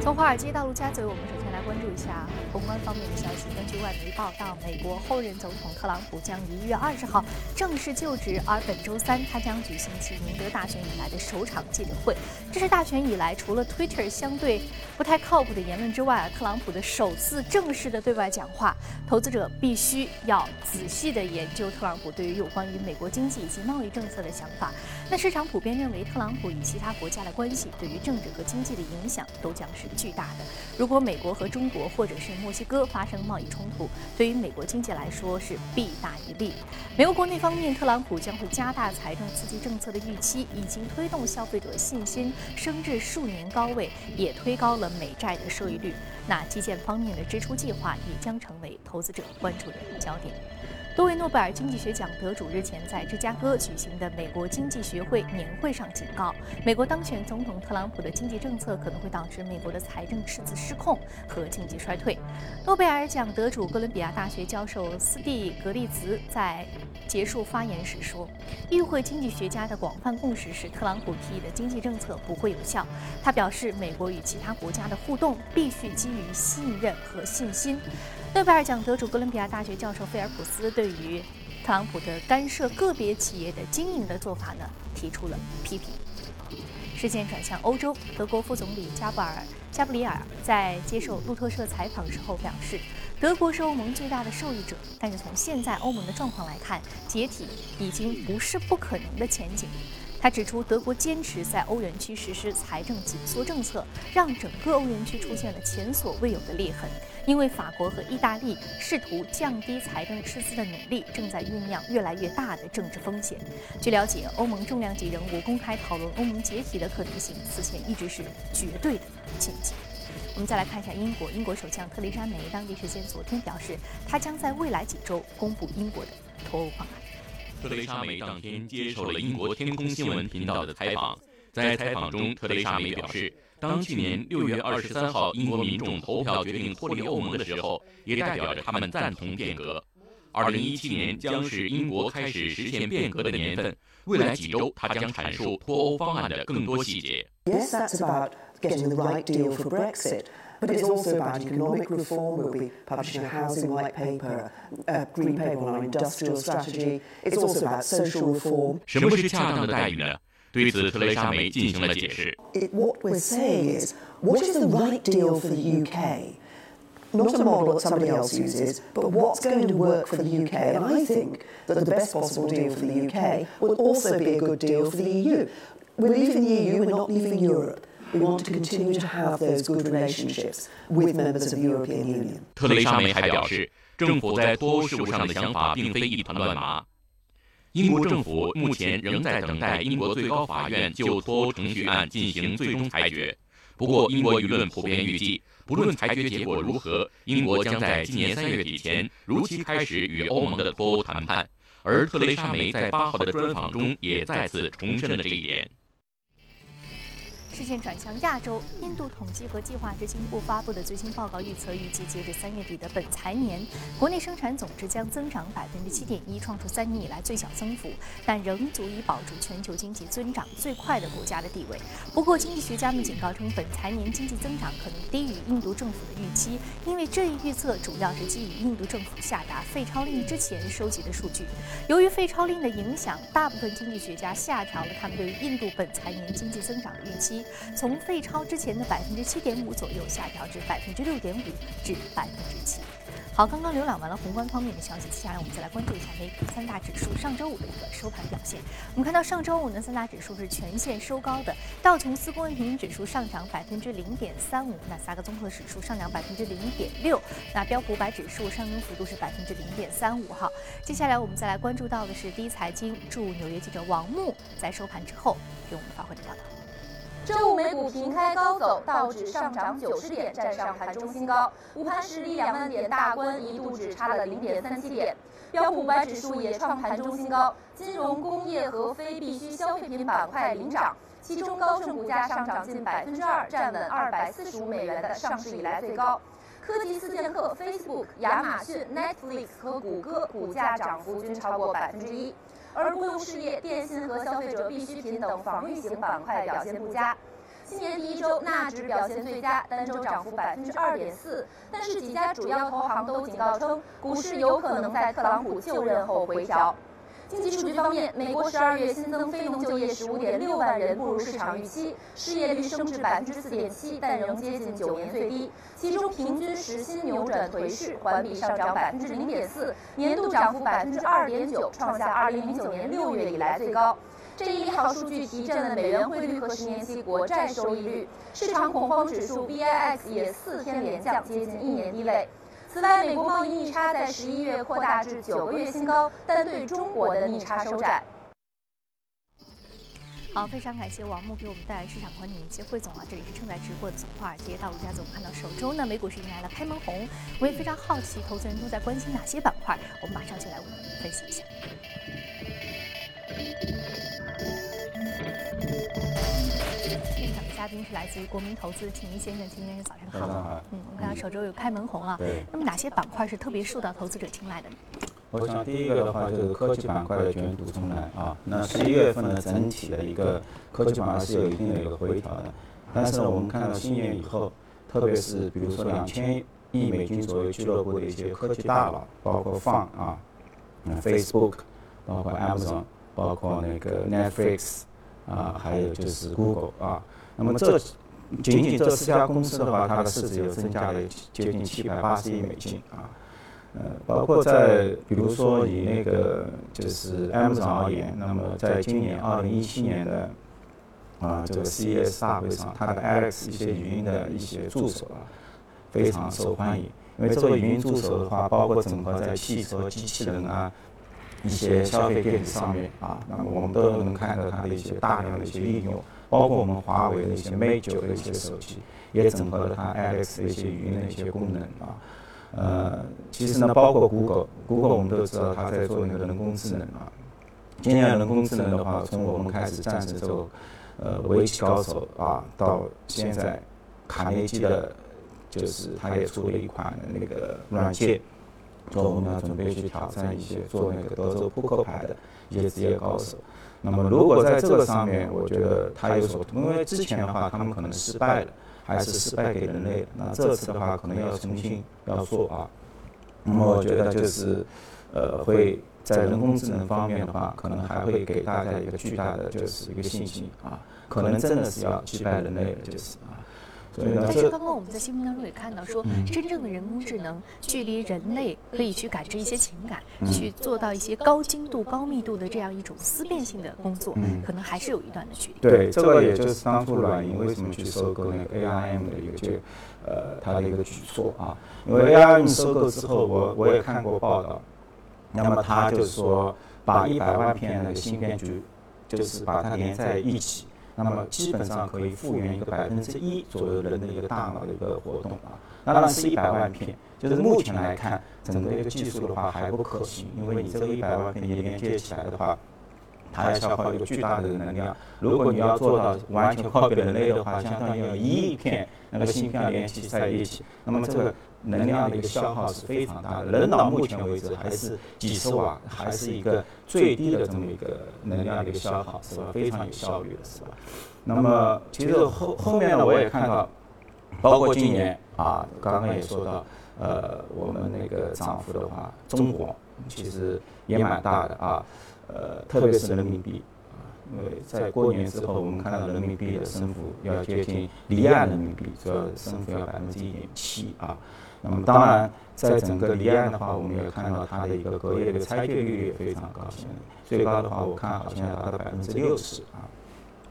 从华尔街到陆家嘴，我们是关注一下宏观方面的消息。根据外媒报道，美国后任总统特朗普将于一月二十号正式就职，而本周三他将举行其赢得大选以来的首场记者会。这是大选以来除了 Twitter 相对不太靠谱的言论之外啊，特朗普的首次正式的对外讲话。投资者必须要仔细的研究特朗普对于有关于美国经济以及贸易政策的想法。那市场普遍认为，特朗普与其他国家的关系对于政治和经济的影响都将是。巨大的。如果美国和中国或者是墨西哥发生贸易冲突，对于美国经济来说是弊大于利。美国国内方面，特朗普将会加大财政刺激政策的预期，已经推动消费者信心升至数年高位，也推高了美债的收益率。那基建方面的支出计划也将成为投资者关注的焦点。多位诺贝尔经济学奖得主日前在芝加哥举行的美国经济学会年会上警告，美国当选总统特朗普的经济政策可能会导致美国的财政赤字失控和经济衰退。诺贝尔奖得主哥伦比亚大学教授斯蒂格利茨在结束发言时说：“议会经济学家的广泛共识是，特朗普提议的经济政策不会有效。”他表示，美国与其他国家的互动必须基于信任和信心。诺贝尔奖得主哥伦比亚大学教授菲尔普斯对于特朗普的干涉个别企业的经营的做法呢提出了批评。事件转向欧洲，德国副总理加布尔加布里尔在接受路透社采访时候表示，德国是欧盟最大的受益者，但是从现在欧盟的状况来看，解体已经不是不可能的前景。他指出，德国坚持在欧元区实施财政紧缩政策，让整个欧元区出现了前所未有的裂痕。因为法国和意大利试图降低财政赤字的努力，正在酝酿越来越大的政治风险。据了解，欧盟重量级人物公开讨论欧盟解体的可能性，此前一直是绝对的禁忌。我们再来看一下英国，英国首相特蕾莎梅当地时间昨天表示，她将在未来几周公布英国的脱欧方案。特蕾莎梅当天接受了英国天空新闻频道的采访，在采访中，特蕾莎梅表示，当去年六月二十三号英国民众投票决定脱离欧盟的时候，也代表着他们赞同变革。二零一七年将是英国开始实现变革的年份，未来几周，他将阐述脱欧方案的更多细节。Yes, that's about getting the right deal for Brexit. But it's also about economic reform. We'll be publishing a housing white paper, a green paper on our industrial strategy. It's also about social reform. 什么是恰当的待遇呢？对此，特蕾莎梅进行了解释。It, what we're saying is, what is the right deal for the UK? Not a model that somebody else uses, but what's going to work for the UK. And I think that the best possible deal for the UK will also be a good deal for the EU. We're leaving the EU, we're not leaving Europe. We want to continue to have those good relationships with members of the European Union. 特蕾莎梅还表示，政府在脱欧事务上的想法并非一团乱麻。英国政府目前仍在等待英国最高法院就脱欧程序案进行最终裁决。不过，英国舆论普遍预计，不论裁决结果如何，英国将在今年三月底前如期开始与欧盟的脱欧谈判。而特蕾莎梅在八号的专访中也再次重申了这一点。视线转向亚洲，印度统计和计划执行部发布的最新报告预测，预计截至三月底的本财年，国内生产总值将增长百分之七点一，创出三年以来最小增幅，但仍足以保住全球经济增长最快的国家的地位。不过，经济学家们警告称，本财年经济增长可能低于印度政府的预期，因为这一预测主要是基于印度政府下达废钞令之前收集的数据。由于废钞令的影响，大部分经济学家下调了他们对于印度本财年经济增长的预期。从废超之前的百分之七点五左右下调至百分之六点五至百分之七。好，刚刚浏览完了宏观方面的消息，接下来我们再来关注一下美股三大指数上周五的一个收盘表现。我们看到上周五呢，三大指数是全线收高的，道琼斯工业平均指数上涨百分之零点三五，那三个综合指数上涨百分之零点六，那标普五百指数上升幅度是百分之零点三五。哈，接下来我们再来关注到的是第一财经驻纽约记者王木在收盘之后给我们发回的报道。周五美股平开高走，道指上涨九十点，站上盘中新高。午盘时离两万点大关一度只差了零点三七点。标普五百指数也创盘中新高，金融、工业和非必需消费品板块领涨，其中高盛股价上涨近百分之二，站稳二百四十五美元的上市以来最高。科技四剑客 Facebook、亚马逊、Netflix 和谷歌股价涨幅均超过百分之一。而公用事业、电信和消费者必需品等防御型板块表现不佳。今年第一周纳指表现最佳，单周涨幅百分之二点四。但是几家主要投行都警告称，股市有可能在特朗普就任后回调。经济数据方面，美国十二月新增非农就业十五点六万人，不如市场预期，失业率升至百分之四点七，但仍接近九年最低。其中平均时薪扭转颓势，环比上涨百分之零点四，年度涨幅百分之二点九，创下二零零九年六月以来最高。这一利好数据提振了美元汇率和十年期国债收益率，市场恐慌指数 VIX 也四天连降，接近一年低位。此外，美国贸易逆差在十一月扩大至九个月新高，但对中国的逆差收窄。好，非常感谢王木给我们带来市场观点以及汇总啊！这里是正在直播的从华尔街到陆家嘴，我们看到首周呢，美股是迎来了开门红，我也非常好奇，投资人都在关心哪些板块？我们马上就来为您分析一下。嘉宾是来自于国民投资秦一先生，秦先生早上好。嗯，我们看到首周有开门红啊。对。那么哪些板块是特别受到投资者青睐的呢？我想第一个的话就是科技板块的卷土重来啊。那十一月份的整体的一个科技板块是有一定的一个回调的，但是呢，我们看到新年以后，特别是比如说两千亿美金左右俱乐部的一些科技大佬，包括放啊，嗯，Facebook，包括 Amazon，包括那个 Netflix。啊，还有就是 Google 啊，那么这仅仅这四家公司的话，它的市值有增加了接近七百八十亿美金啊。呃，包括在比如说以那个就是 Amazon 而言，那么在今年二零一七年的啊这个 CES 大会上，它的 Alex 一些语音的一些助手啊，非常受欢迎。因为这个语音助手的话，包括整合在汽车、机器人啊。一些消费电子上面啊，那么我们都能看到它的一些大量的一些应用，包括我们华为的一些 Mate 九的一些手机，也整合了它 Alex 的一些语音的一些功能啊。呃，其实呢，包括 Google，Google 我们都知道它在做那个人工智能啊。今年人工智能的话，从我们开始战胜这个呃围棋高手啊，到现在卡内基的，就是它也出了一款那个软件。说我们要准备去挑战一些做那个德州扑克牌的一些职业高手。那么如果在这个上面，我觉得他有所，因为之前的话他们可能失败了，还是失败给人类。那这次的话可能要重新要做啊。那么我觉得就是，呃，会在人工智能方面的话，可能还会给大家一个巨大的就是一个信心啊。可能真的是要击败人类了，就是啊。但是刚刚我们在新闻当中也看到，说真正的人工智能距离人类可以去感知一些情感，去做到一些高精度、高密度的这样一种思辨性的工作，可能还是有一段的距离。对，这个也就是当初软银为什么去收购那个 ARM 的一个就呃它的一个举措啊，因为 ARM 收购之后，我我也看过报道，那么他就是说把一百万片那个芯片就就是把它连在一起。那么基本上可以复原一个百分之一左右人的一个大脑的一个活动啊，那当然是一百万片，就是目前来看，整个一个技术的话还不可行，因为你这个一百万片你连接起来的话，它要消耗一个巨大的能量。如果你要做到完全靠人类的话，相当于要一亿片那个芯片连接在一起，那么这个。能量的一个消耗是非常大的，人脑目前为止还是几十瓦，还是一个最低的这么一个能量的一个消耗，是吧？非常有效率的，是吧？那么其实后后面呢，我也看到，包括今年啊，刚刚也说到，呃，我们那个涨幅的话，中国其实也蛮大的啊，呃，特别是人民币啊，因为在过年之后，我们看到人民币的升幅要接近离岸人民币，主要升幅要百分之一点七啊。那么当然，在整个离岸的话，我们也看到它的一个隔夜的拆借率也非常高，现在最高的话，我看好像达到百分之六十啊。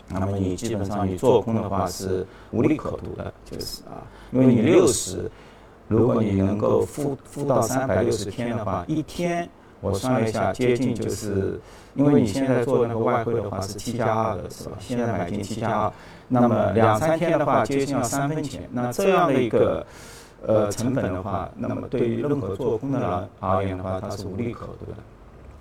那么你基本上你做空的话是无利可图的，就是啊，因为你六十，如果你能够付付到三百六十天的话，一天我算了一下，接近就是，因为你现在做那个外汇的话是 T 加二的是吧？现在买进 T 加二，那么两三天的话接近要三分钱，那这样的一个。呃，成本的话，那么对于任何做空的人而言的话，它是无利可图的。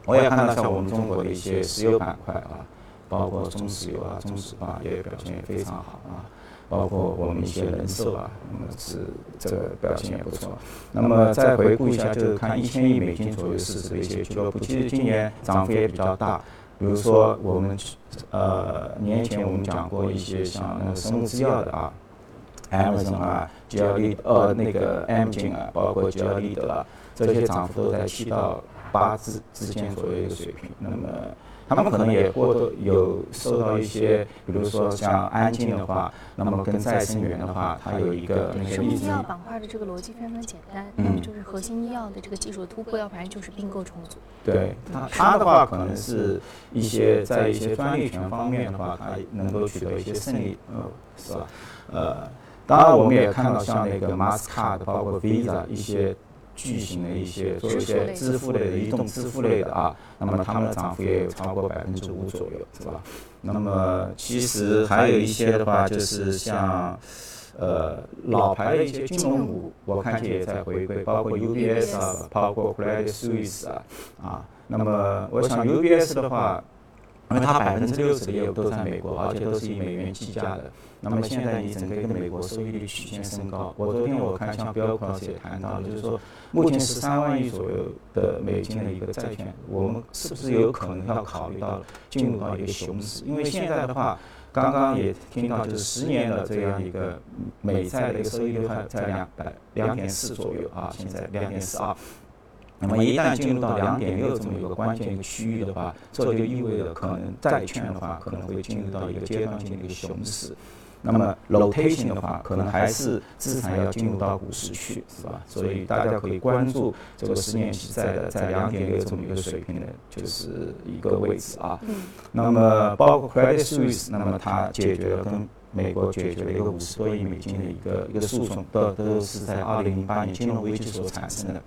我也看到像我们中国的一些石油板块啊，包括中石油啊、中石化也表现也非常好啊，包括我们一些人寿啊，那么是这个表现也不错。那么再回顾一下，就是看一千亿美金左右市值的一些俱乐部，其实今年涨幅也比较大。比如说我们呃年前我们讲过一些像那个生物制药的啊，Amazon 啊，G L E 呃那个 M 金啊，包括 G L E 的啦，这些涨幅都在七到八之之间左右一个水平。那么他们可能也或多有受到一些，比如说像安静的话，那么跟再生源的话，它有一个那个生物例子。医药板块的这个逻辑非常的简单，要么就是核心医药的这个技术突破，要不然就是并购重组。对它，它的话可能是一些在一些专利权方面的话，它能够取得一些胜利，呃，是吧？呃，当然我们也看到像那个 Mastercard，包括 Visa 一些巨型的一些做一些支付类的移动支付类的啊，那么他们的涨幅也有超过百分之五左右，是吧？那么其实还有一些的话，就是像。呃，老牌的一些金融股，我看见也在回归，包括 UBS 啊，包括 Credit Suisse 啊，啊，那么我想 UBS 的话，因为它百分之六十的业务都在美国，而且都是以美元计价的，那么现在你整个一个美国收益率曲线升高，我昨天我看像 Bill Cross 也谈到了，就是说目前十三万亿左右的美金的一个债券，我们是不是有可能要考虑到进入到一个熊市？因为现在的话。刚刚也听到，就是十年的这样一个美债的一个收益率还在两百两点四左右啊，现在两点四二。那么一旦进入到两点六这么一个关键一个区域的话，这就意味着可能债券的话可能会进入到一个阶段性的一个熊市。那么 rotation 的话，可能还是资产要进入到股市去，是吧？所以大家可以关注这个十年期债的在两点六这么一个水平的，就是一个位置啊。那么包括 Credit Suisse，那么它解决了跟美国解决了一个五十多亿美金的一个一个诉讼，都都是在二零零八年金融危机所产生的。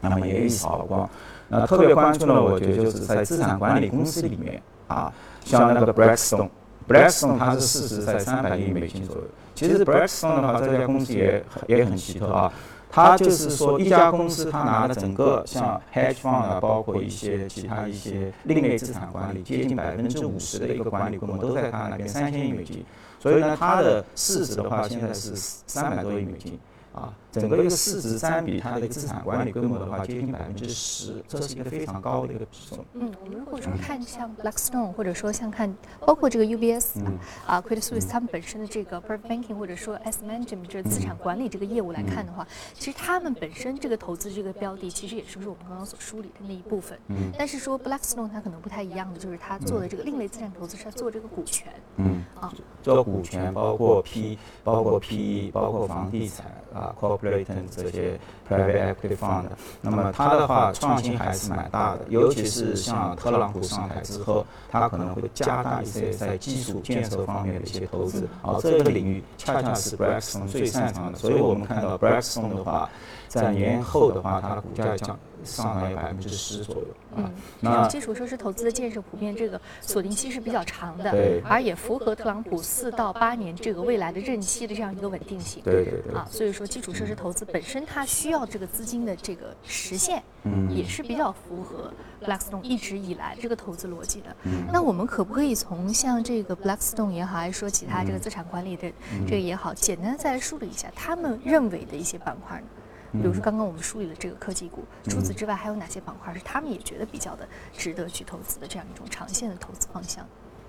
那么也一扫而光。那特别关注呢，我觉得就是在资产管理公司里面啊，像那个 Blackstone。Blackstone 它是市值在三百亿美金左右。其实 Blackstone 的话，这家公司也也很奇特啊。它就是说，一家公司它拿了整个像 hedge fund 啊，包括一些其他一些另类资产管理，接近百分之五十的一个管理规模都在它那边三千亿美金。所以呢，它的市值的话现在是三百多亿美金。啊，整个一个市值占比它的资产管理规模的话，接近百分之十，这是一个非常高的一个比重。嗯，我们如果说看像 Blackstone，或者说像看包括这个 UBS 啊，Credit Suisse，他们本身的这个 private banking 或者说 asset management 这资产管理这个业务来看的话，其实他们本身这个投资这个标的，其实也是我们刚刚所梳理的那一部分。嗯。但是说 Blackstone 它可能不太一样的，就是它做的这个另类资产投资是做这个股权。嗯。啊，做股权，包括 P，包括 PE，包括房地产啊。corporate 这些 private equity fund，那么它的话创新还是蛮大的，尤其是像特朗普上台之后，它可能会加大一些在基础建设方面的一些投资，而 这个领域恰恰是 Blackstone 最擅长的，所以我们看到 Blackstone 的话，在年后的话，它的股价降。上来百分之十左右。嗯，那基础设施投资的建设普遍这个锁定期是比较长的，对，而也符合特朗普四到八年这个未来的任期的这样一个稳定性。对对对。啊，所以说基础设施投资本身它需要这个资金的这个实现，嗯，也是比较符合 Blackstone 一直以来这个投资逻辑的。嗯。那我们可不可以从像这个 Blackstone 也好，还是说其他这个资产管理的这个也好，简单再来梳理一下他们认为的一些板块呢？比如说，刚刚我们梳理了这个科技股，除此之外，还有哪些板块是他们也觉得比较的值得去投资的这样一种长线的投资方向？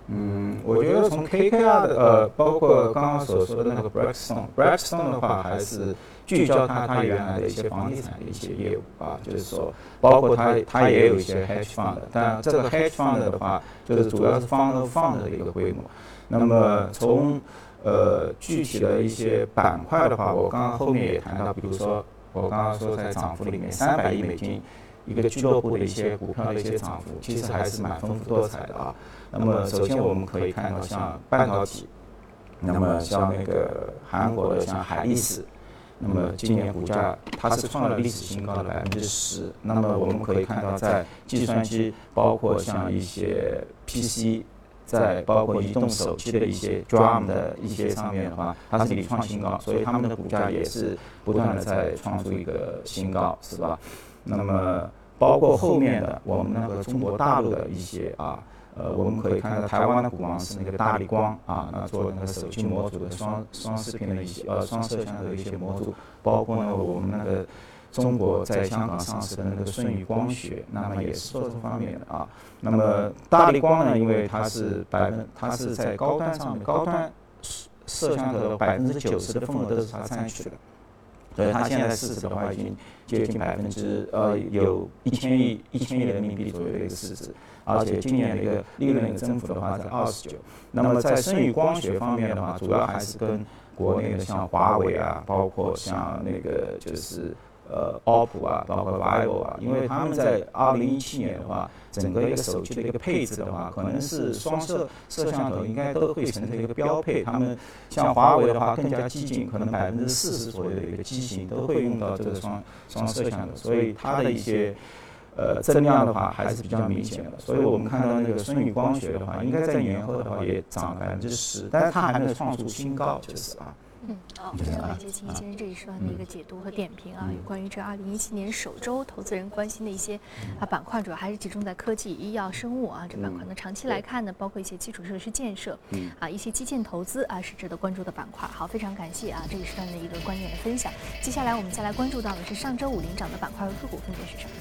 嗯，我觉得从 KKR 的呃，包括刚刚所说的那个 Blackstone，Blackstone 的话还是聚焦它它原来的一些房地产的一些业务啊，就是说，包括它它也有一些 hedge fund，但这个 hedge fund 的话，就是主要是 fund fund 的一个规模。那么从呃具体的一些板块的话，我刚刚后面也谈到，比如说。我刚刚说在涨幅里面，三百亿美金一个俱乐部的一些股票的一些涨幅，其实还是蛮丰富多彩的啊。那么首先我们可以看到像半导体，那么像那个韩国的像海力士，那么今年股价它是创了历史新高的百分之十。那么我们可以看到在计算机，包括像一些 PC。在包括移动手机的一些 DRAM 的一些上面的话，它是屡创新高，所以他们的股价也是不断的在创出一个新高，是吧？那么包括后面的我们那个中国大陆的一些啊，呃，我们可以看到台湾的股王是那个大力光啊，那做那个手机模组的双双视频的一些呃双摄像头的一些模组，包括呢我们那个。中国在香港上市的那个舜宇光学，那么也是做这方面的啊。那么大力光呢，因为它是百分，它是在高端上面，高端摄像头百分之九十的份额都是它占据的，所以它现在市值的话已经接近百分之呃有一千亿一千亿人民币左右的一个市值，而且今年的一个利润的增幅的话在二十九。那么在舜宇光学方面的话，主要还是跟国内的像华为啊，包括像那个就是呃，OPPO 啊，包括 vivo 啊，因为他们在二零一七年的话，整个一个手机的一个配置的话，可能是双摄摄像头应该都会成为一个标配。他们像华为的话更加激进，可能百分之四十左右的一个机型都会用到这个双双摄像头，所以它的一些呃增量的话还是比较明显的。所以我们看到那个舜宇光学的话，应该在年后的话也涨百分之十，但是它还没有创出新高，就是啊。嗯，好，非常感谢秦先生这一时段的一个解读和点评啊。有关于这二零一七年首周投资人关心的一些啊板块，主要还是集中在科技、医药、生物啊这板块呢。长期来看呢，包括一些基础设施建设，啊一些基建投资啊是值得关注的板块。好，非常感谢啊这一时段的一个观点的分享。接下来我们再来关注到的是上周五领涨的板块和个股分别是什么？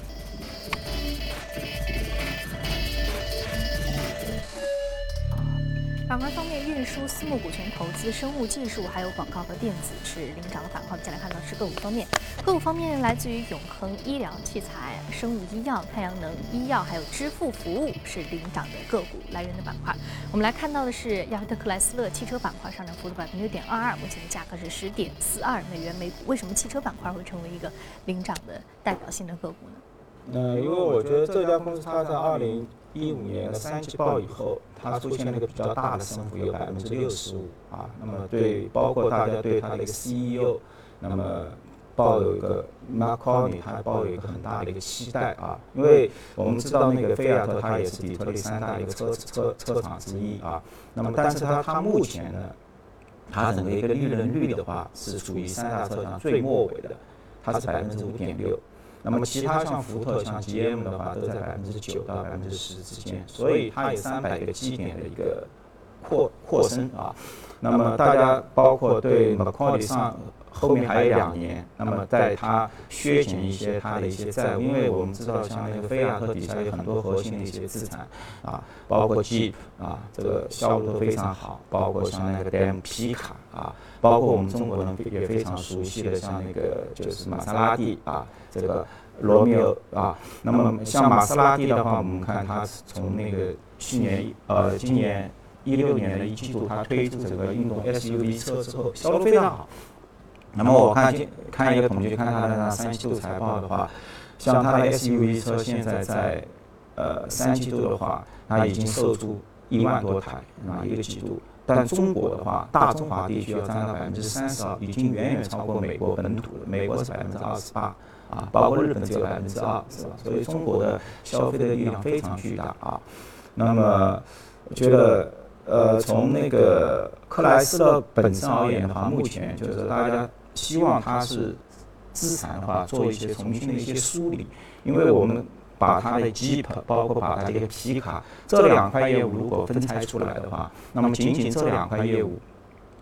板块方面，运输、私募股权投资、生物技术，还有广告和电子是领涨的板块。我们再来看到是个股方面，个股方面来自于永恒医疗器材、生物医药、太阳能医药，还有支付服务是领涨的个股来源的板块。我们来看到的是亚特克莱斯勒汽车板块上涨幅度百分之六点二二，目前的价格是十点四二美元每股。为什么汽车板块会成为一个领涨的代表性的个股呢？呃，因为我觉得这家公司它在二零一五年的三季报以后，它出现了一个比较大的升幅，有百分之六十五啊。那么对，包括大家对它的一个 CEO，那么抱有一个 Mark Carney，他抱有一个很大的一个期待啊。因为我们知道那个菲亚特它也是底特律三大一个车车车厂之一啊。那么但是它它目前呢，它整个一个利润率的话是属于三大车厂最末尾的，它是百分之五点六。那么其他像福特、像 GM 的话，都在百分之九到百分之十之间，所以它有三百个基点的一个扩扩升啊。那么大家包括对 McCarthy 上后面还有两年，那么在它削减一些它的一些债务，因为我们知道像那个菲亚特底下有很多核心的一些资产啊，包括 Jeep 啊，这个销路都非常好，包括像那个 DM 皮卡啊，包括我们中国人也非常熟悉的像那个就是玛莎拉蒂啊。这个罗密欧啊，那么像玛莎拉蒂的话，我们看它从那个去年呃今年一六年的一季度，它推出整个运动 SUV 车之后，销路非常好。那么我看看一个统计，看它的那三季度财报的话，像它的 SUV 车现在在呃三季度的话，它已经售出一万多台啊一个季度。但中国的话，大中华地区要占到百分之三十二，已经远远超过美国本土了。美国是百分之二十八。啊，包括日本只有百分之二，是吧？所以中国的消费的力量非常巨大啊。那么，我觉得，呃，从那个克莱斯勒本身而言的话，目前就是大家希望它是资产的话做一些重新的一些梳理，因为我们把它的 Jeep，包括把它的皮卡这两块业务如果分拆出来的话，那么仅仅这两块业务，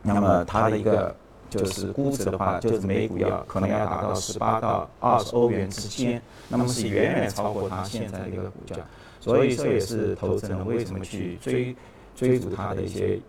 那么它的一个。就是估值的话，就是每股要可能要达到十八到二十欧元之间，那么是远远超过它现在的一个股价，所以这也是投资人为什么去追追逐它的一些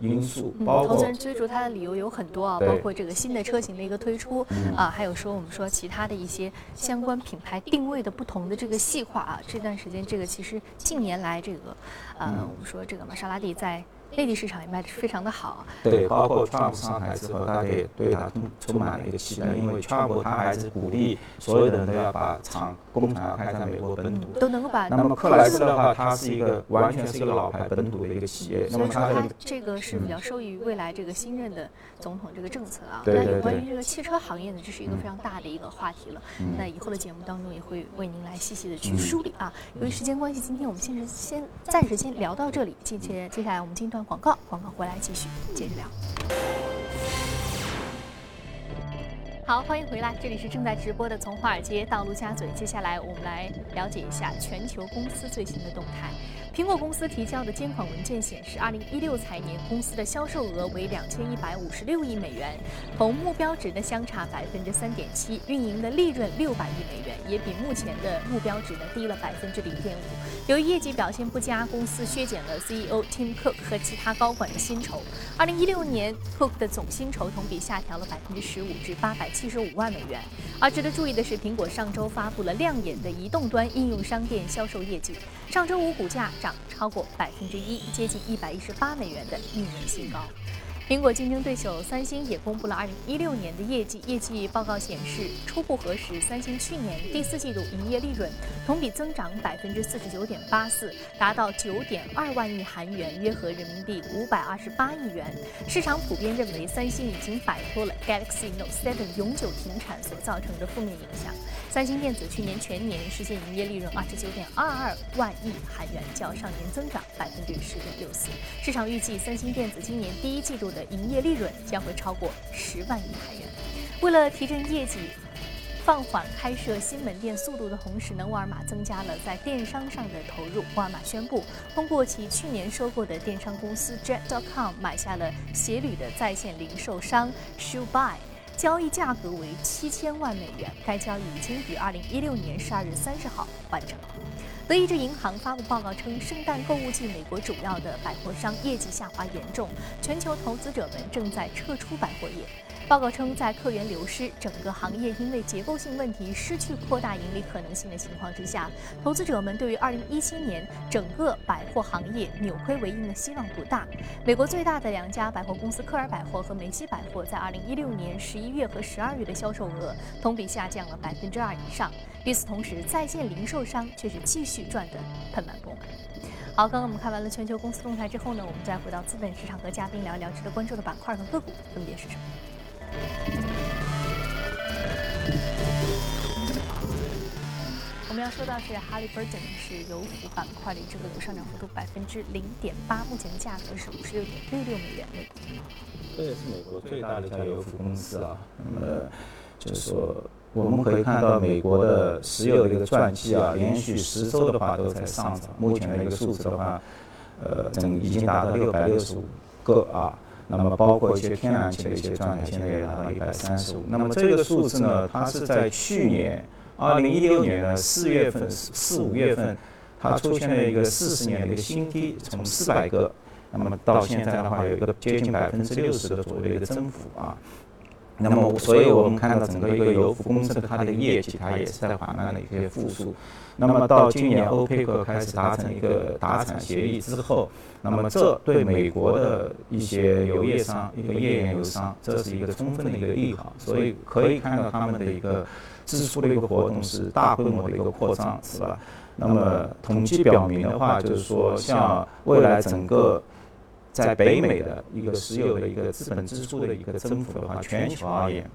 因素。包括投资人追逐它的理由有很多啊，包括这个新的车型的一个推出啊，还有说我们说其他的一些相关品牌定位的不同的这个细化啊。这段时间，这个其实近年来这个呃，我们说这个玛莎拉蒂在。内地市场也卖的是非常的好，对，包括 Trump 上台之后，大家也对他充充满了一个期待，因为 Trump 他还是鼓励所有的人都要把厂工厂开在美国本土，都能够把。那么克莱斯的话，它是一个完全是一个老牌本土的一个企业，那么它这个是比较受益于未来这个新任的总统这个政策啊。那有关于这个汽车行业呢，这是一个非常大的一个话题了。那以后的节目当中也会为您来细细的去梳理啊。由于时间关系，今天我们先是先暂时先聊到这里，接接接下来我们进一广告，广告。回来继续接着聊。好，欢迎回来，这里是正在直播的从华尔街到陆家嘴。接下来我们来了解一下全球公司最新的动态。苹果公司提交的监管文件显示，二零一六财年公司的销售额为两千一百五十六亿美元，同目标值的相差百分之三点七，运营的利润六百亿美元，也比目前的目标值呢低了百分之零点五。由于业绩表现不佳，公司削减了 CEO Tim Cook 和其他高管的薪酬。二零一六年，Cook 的总薪酬同比下调了百分之十五，至八百七十五万美元。而值得注意的是，苹果上周发布了亮眼的移动端应用商店销售业绩，上周五股价。涨超过百分之一，接近一百一十八美元的一年新高。苹果竞争对手三星也公布了二零一六年的业绩，业绩报告显示，初步核实，三星去年第四季度营业利润同比增长百分之四十九点八四，达到九点二万亿韩元，约合人民币五百二十八亿元。市场普遍认为，三星已经摆脱了 Galaxy Note 7永久停产所造成的负面影响。三星电子去年全年实现营业利润二十九点二二万亿韩元，较上年增长百分之十点六四。市场预计，三星电子今年第一季度的营业利润将会超过十万亿韩元。为了提振业绩，放缓开设新门店速度的同时呢，沃尔玛增加了在电商上的投入。沃尔玛宣布，通过其去年收购的电商公司 Jet.com 买下了鞋履的在线零售商 Shoebuy。交易价格为七千万美元，该交易已经于二零一六年十二月三十号完成。德意志银行发布报告称，圣诞购物季美国主要的百货商业绩下滑严重，全球投资者们正在撤出百货业。报告称，在客源流失、整个行业因为结构性问题失去扩大盈利可能性的情况之下，投资者们对于2017年整个百货行业扭亏为盈的希望不大。美国最大的两家百货公司科尔百货和梅西百货在2016年11月和12月的销售额同比下降了百分之二以上。与此同时，在线零售商却是继续赚得盆满钵满。好，刚刚我们看完了全球公司动态之后呢，我们再回到资本市场和嘉宾聊一聊值得关注的板块和个股分别是什么。我们要说到是哈利波特，是油服板块里这个股上涨幅度百分之零点八，目前的价格是五十六点六六美元每股。这也是美国最大的一家油服公司啊。那么就是说，我们可以看到美国的石油的一个传记啊，连续十周的话都在上涨。目前的一个数字的话，呃，整已经达到六百六十五个啊。那么包括一些天然气的一些状态，现在也达到一百三十五。那么这个数字呢，它是在去年二零一六年的四月份、四五月份，它出现了一个四十年的一个新低，从四百个，那么到现在的话，有一个接近百分之六十的左右的一个增幅啊。那么，所以我们看到整个一个油服公司的它的业绩，它也是在缓慢的一些复苏。那么到今年欧佩克开始达成一个达产协议之后，那么这对美国的一些油业商、一个页岩油商，这是一个充分的一个利好。所以可以看到他们的一个支出的一个活动是大规模的一个扩张，是吧？那么统计表明的话，就是说像未来整个。在北美的一个石油的一个资本支出的一个增幅的话，全球而言，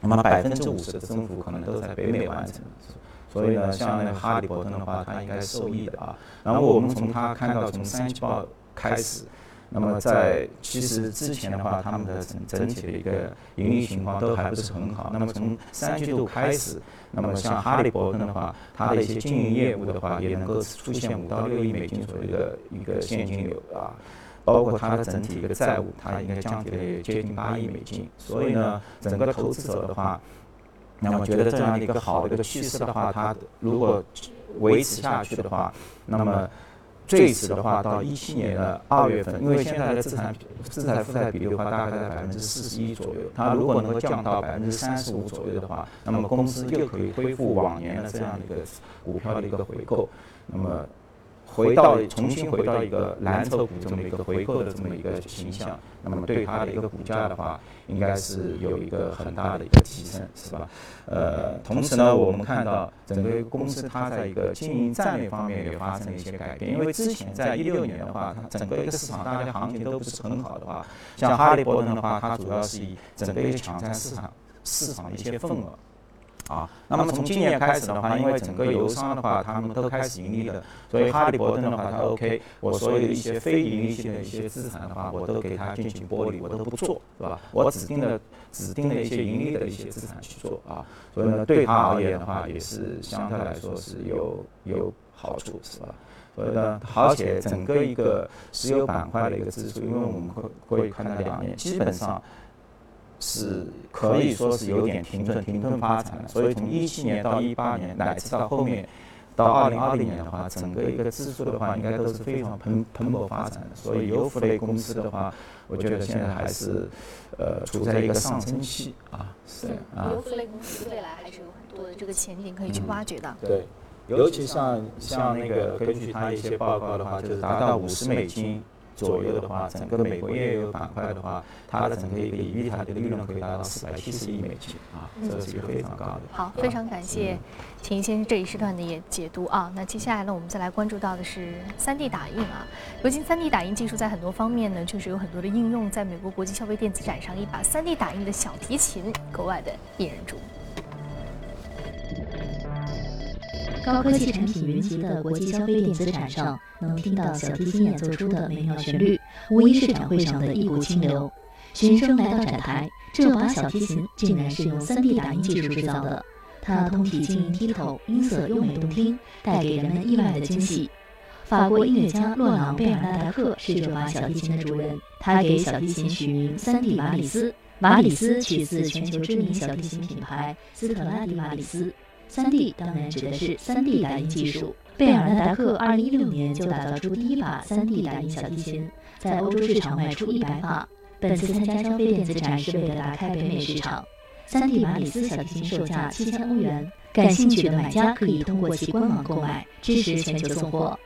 那么百分之五十的增幅可能都在北美完成。所以呢，像那个哈利伯顿的话，它应该受益的啊。然后我们从它看到从三季报开始，那么在其实之前的话，他们的整整体的一个盈利情况都还不是很好。那么从三季度开始，那么像哈利伯顿的话，它的一些经营业务的话，也能够出现五到六亿美金左右的一个现金流啊。包括它的整体一个债务，它应该降低了接近八亿美金。所以呢，整个投资者的话，那么觉得这样的一个好的一个趋势的话，它如果维持下去的话，那么最迟的话到一七年的二月份，因为现在的资产资产负债比率的话，大概在百分之四十一左右。它如果能够降到百分之三十五左右的话，那么公司又可以恢复往年的这样的一个股票的一个回购。那么。回到重新回到一个蓝筹股这么一个回购的这么一个形象，那么对它的一个股价的话，应该是有一个很大的一个提升，是吧？呃，同时呢，我们看到整个公司它在一个经营战略方面也发生了一些改变，因为之前在一六年的话，它整个一个市场大家行情都不是很好的话，像哈利波特的话，它主要是以整个一个抢占市场市场的一些份额。啊，那么从今年开始的话，因为整个油商的话，他们都开始盈利了，所以哈利伯顿的话，他 OK，我所有的一些非盈利性的一些资产的话，我都给他进行剥离，我都不做，是吧？我指定的指定的一些盈利的一些资产去做啊，所以呢，对他而言的话，也是相对来说是有有好处，是吧？所以呢，而且整个一个石油板块的一个支出，因为我们会会看到两年，基本上。是可以说是有点停顿、停顿发展的，所以从一七年到一八年，乃至到后面到二零二零年的话，整个一个指数的话，应该都是非常蓬蓬勃发展的。所以油服类公司的话，我觉得现在还是呃处在一个上升期啊。是啊。油服类公司未来还是有很多的这个前景可以去挖掘的。对，尤其像像那个根据他一些报告的话，就是达到五十美金。左右的话，整个美国页油板块的话，它的整个一个盈利它的利润可以达到四百七十亿美金啊，这是一个非常高的。好，非常感谢秦先生这一时段的也解读啊。那接下来呢，我们再来关注到的是三 D 打印啊。如今三 D 打印技术在很多方面呢，确实有很多的应用。在美国国际消费电子展上，一把三 D 打印的小提琴格外的引人注目。高科技产品云集的国际消费电子展上，能听到小提琴演奏出的美妙旋律，无疑是展会上的一股清流。学生来到展台，这把小提琴竟然是用 3D 打印技术制造的，它通体晶莹剔透，音色优美动听，带给人们意外的惊喜。法国音乐家洛朗·贝尔纳达克是这把小提琴的主人，他给小提琴取名 “3D 瓦里斯”，瓦里斯取自全球知名小提琴品牌斯特拉迪瓦里斯。三 D 当然指的是三 D 打印技术。贝尔纳达克二零一六年就打造出第一把三 D 打印小提琴，在欧洲市场卖出一百把。本次参加消费电子展是为了打开北美市场。三 D 马里斯小提琴售价七千欧元，感兴趣的买家可以通过其官网购买，支持全球送货。